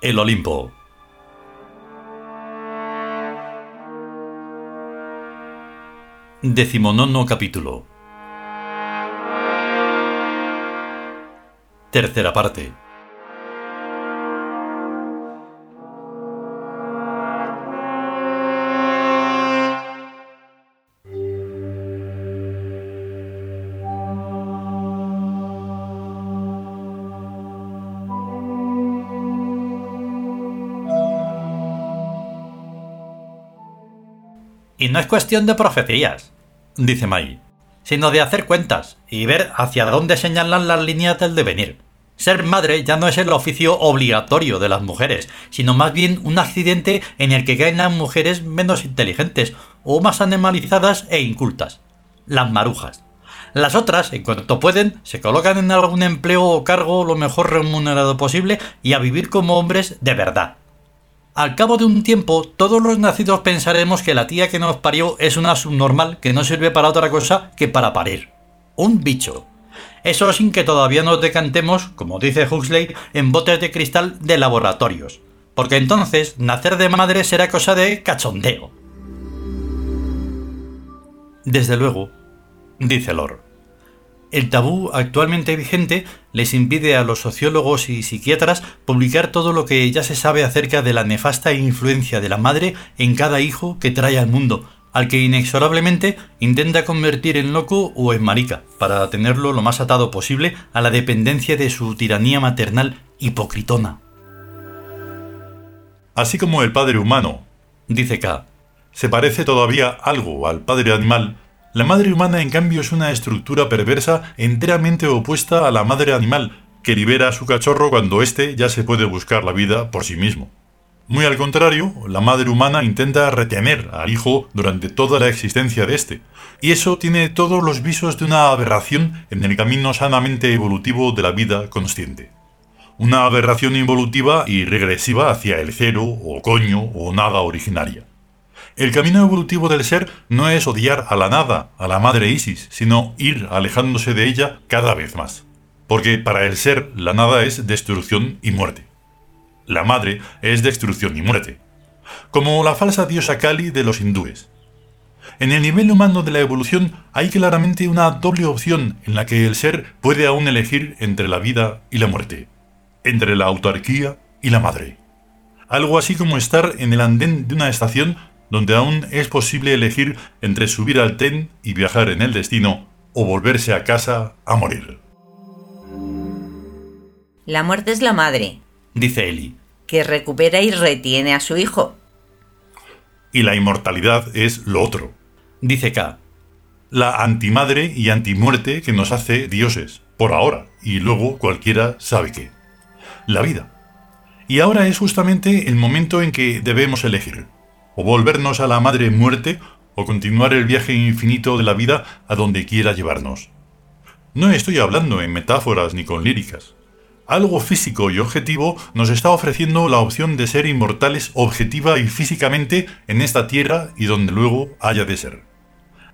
el Olimpo. Decimonono capítulo. Tercera parte. Y no es cuestión de profecías, dice Mai, sino de hacer cuentas y ver hacia dónde señalan las líneas del devenir. Ser madre ya no es el oficio obligatorio de las mujeres, sino más bien un accidente en el que caen las mujeres menos inteligentes o más animalizadas e incultas. Las marujas. Las otras, en cuanto pueden, se colocan en algún empleo o cargo lo mejor remunerado posible y a vivir como hombres de verdad. Al cabo de un tiempo, todos los nacidos pensaremos que la tía que nos parió es una subnormal que no sirve para otra cosa que para parir. Un bicho. Eso sin que todavía nos decantemos, como dice Huxley, en botes de cristal de laboratorios. Porque entonces nacer de madre será cosa de cachondeo. Desde luego, dice Lord. El tabú actualmente vigente les impide a los sociólogos y psiquiatras publicar todo lo que ya se sabe acerca de la nefasta influencia de la madre en cada hijo que trae al mundo, al que inexorablemente intenta convertir en loco o en marica, para tenerlo lo más atado posible a la dependencia de su tiranía maternal hipocritona. Así como el padre humano, dice K, se parece todavía algo al padre animal, la madre humana, en cambio, es una estructura perversa enteramente opuesta a la madre animal, que libera a su cachorro cuando éste ya se puede buscar la vida por sí mismo. Muy al contrario, la madre humana intenta retener al hijo durante toda la existencia de éste, y eso tiene todos los visos de una aberración en el camino sanamente evolutivo de la vida consciente. Una aberración involutiva y regresiva hacia el cero, o coño, o nada originaria. El camino evolutivo del ser no es odiar a la nada, a la madre Isis, sino ir alejándose de ella cada vez más. Porque para el ser la nada es destrucción y muerte. La madre es destrucción y muerte. Como la falsa diosa Kali de los hindúes. En el nivel humano de la evolución hay claramente una doble opción en la que el ser puede aún elegir entre la vida y la muerte, entre la autarquía y la madre. Algo así como estar en el andén de una estación donde aún es posible elegir entre subir al tren y viajar en el destino o volverse a casa a morir. La muerte es la madre, dice Eli, que recupera y retiene a su hijo. Y la inmortalidad es lo otro, dice K. La antimadre y antimuerte que nos hace dioses, por ahora, y luego cualquiera sabe qué. La vida. Y ahora es justamente el momento en que debemos elegir o volvernos a la madre muerte, o continuar el viaje infinito de la vida a donde quiera llevarnos. No estoy hablando en metáforas ni con líricas. Algo físico y objetivo nos está ofreciendo la opción de ser inmortales objetiva y físicamente en esta tierra y donde luego haya de ser.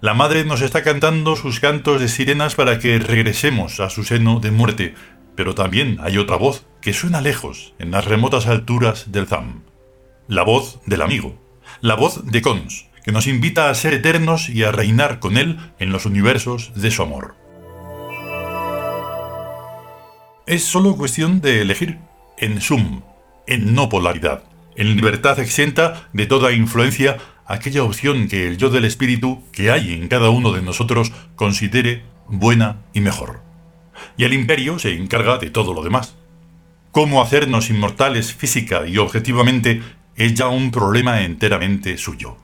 La madre nos está cantando sus cantos de sirenas para que regresemos a su seno de muerte, pero también hay otra voz que suena lejos, en las remotas alturas del Zam. La voz del amigo, la voz de Cons, que nos invita a ser eternos y a reinar con Él en los universos de su amor. Es solo cuestión de elegir, en sum, en no polaridad, en libertad exenta de toda influencia, aquella opción que el yo del espíritu que hay en cada uno de nosotros considere buena y mejor. Y el imperio se encarga de todo lo demás. Cómo hacernos inmortales física y objetivamente es ya un problema enteramente suyo.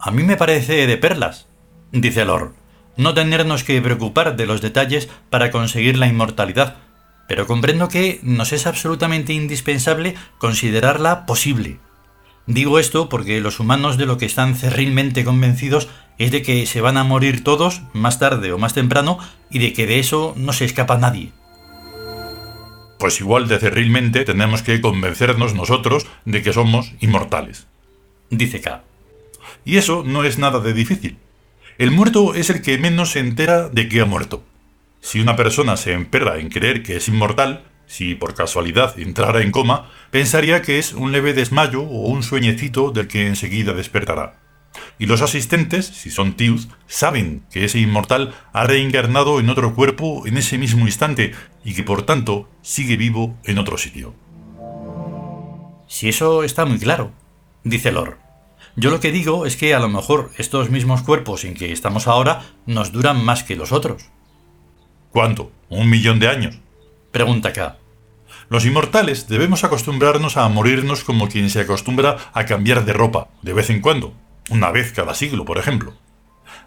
A mí me parece de perlas, dice Lord, no tenernos que preocupar de los detalles para conseguir la inmortalidad, pero comprendo que nos es absolutamente indispensable considerarla posible. Digo esto porque los humanos de lo que están cerrilmente convencidos es de que se van a morir todos, más tarde o más temprano, y de que de eso no se escapa nadie pues igual de cerrilmente tenemos que convencernos nosotros de que somos inmortales. Dice K. Y eso no es nada de difícil. El muerto es el que menos se entera de que ha muerto. Si una persona se emperra en creer que es inmortal, Si por casualidad entrara en coma, pensaría que es un leve desmayo o un sueñecito del que enseguida despertará. Y los asistentes, si son tíos, saben que ese inmortal ha reencarnado en otro cuerpo en ese mismo instante y que por tanto sigue vivo en otro sitio. Si eso está muy claro, dice Lor. Yo lo que digo es que a lo mejor estos mismos cuerpos en que estamos ahora nos duran más que los otros. ¿Cuánto? ¿Un millón de años? Pregunta K. Los inmortales debemos acostumbrarnos a morirnos como quien se acostumbra a cambiar de ropa, de vez en cuando, una vez cada siglo, por ejemplo.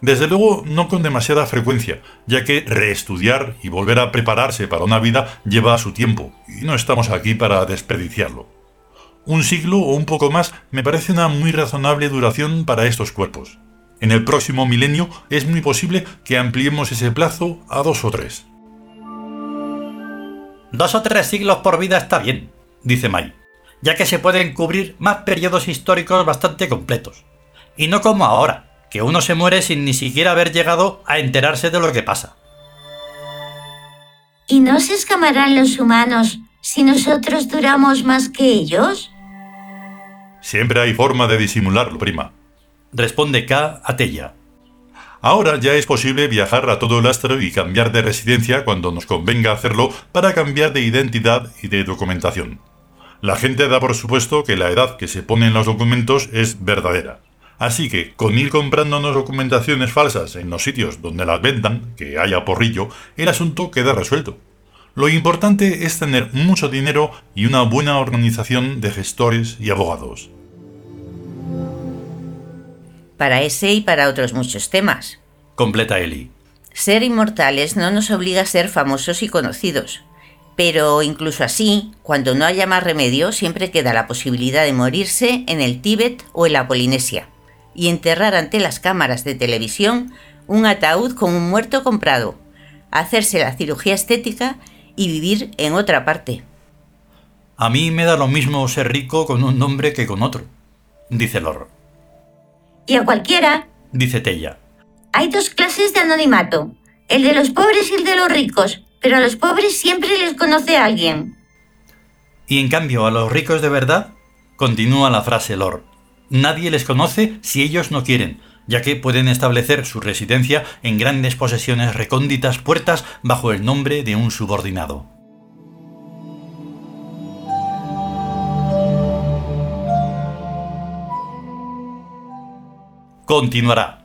Desde luego, no con demasiada frecuencia, ya que reestudiar y volver a prepararse para una vida lleva su tiempo, y no estamos aquí para desperdiciarlo. Un siglo o un poco más me parece una muy razonable duración para estos cuerpos. En el próximo milenio es muy posible que ampliemos ese plazo a dos o tres. Dos o tres siglos por vida está bien, dice Mai, ya que se pueden cubrir más periodos históricos bastante completos. Y no como ahora, que uno se muere sin ni siquiera haber llegado a enterarse de lo que pasa. ¿Y no se escamarán los humanos si nosotros duramos más que ellos? Siempre hay forma de disimularlo, prima. Responde K a Tella. Ahora ya es posible viajar a todo el astro y cambiar de residencia cuando nos convenga hacerlo para cambiar de identidad y de documentación. La gente da por supuesto que la edad que se pone en los documentos es verdadera. Así que, con ir comprándonos documentaciones falsas en los sitios donde las vendan, que haya porrillo, el asunto queda resuelto. Lo importante es tener mucho dinero y una buena organización de gestores y abogados para ese y para otros muchos temas. Completa Eli. Ser inmortales no nos obliga a ser famosos y conocidos. Pero incluso así, cuando no haya más remedio, siempre queda la posibilidad de morirse en el Tíbet o en la Polinesia y enterrar ante las cámaras de televisión un ataúd con un muerto comprado, hacerse la cirugía estética y vivir en otra parte. A mí me da lo mismo ser rico con un nombre que con otro, dice Lor. Y a cualquiera, dice Tella. Hay dos clases de anonimato, el de los pobres y el de los ricos, pero a los pobres siempre les conoce alguien. Y en cambio a los ricos de verdad, continúa la frase Lord, nadie les conoce si ellos no quieren, ya que pueden establecer su residencia en grandes posesiones recónditas puertas bajo el nombre de un subordinado. Continuará.